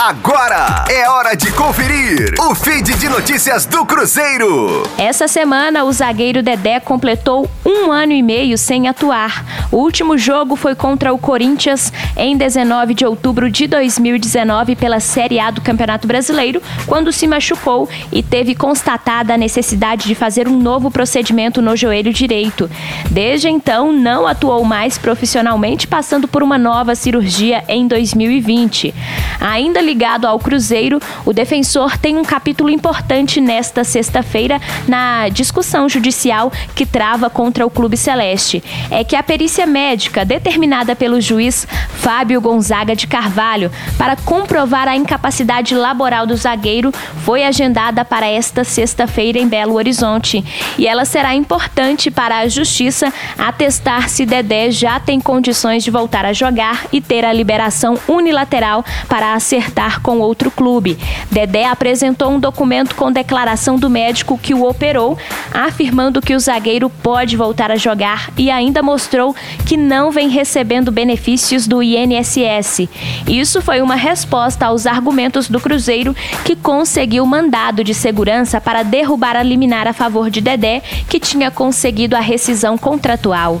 Agora é hora de conferir o feed de notícias do Cruzeiro. Essa semana, o zagueiro Dedé completou um ano e meio sem atuar. O último jogo foi contra o Corinthians em 19 de outubro de 2019 pela Série A do Campeonato Brasileiro, quando se machucou e teve constatada a necessidade de fazer um novo procedimento no joelho direito. Desde então, não atuou mais profissionalmente, passando por uma nova cirurgia em 2020. Ainda ligado ao Cruzeiro, o defensor tem um capítulo importante nesta sexta-feira na discussão judicial que trava contra o Clube Celeste. É que a perícia médica determinada pelo juiz Fábio Gonzaga de Carvalho para comprovar a incapacidade laboral do zagueiro foi agendada para esta sexta-feira em Belo Horizonte. E ela será importante para a justiça atestar se Dedé já tem condições de voltar a jogar e ter a liberação unilateral para acertar com outro clube. Dedé apresentou um documento com declaração do médico que o operou, afirmando que o zagueiro pode voltar a jogar e ainda mostrou que não vem recebendo benefícios do INSS. Isso foi uma resposta aos argumentos do Cruzeiro, que conseguiu mandado de segurança para derrubar a liminar a favor de Dedé, que tinha conseguido a rescisão contratual.